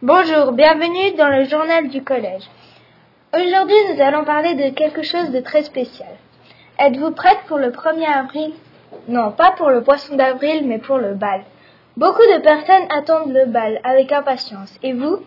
Bonjour, bienvenue dans le journal du collège. Aujourd'hui, nous allons parler de quelque chose de très spécial. Êtes-vous prête pour le 1er avril? Non, pas pour le poisson d'avril, mais pour le bal. Beaucoup de personnes attendent le bal avec impatience. Et vous?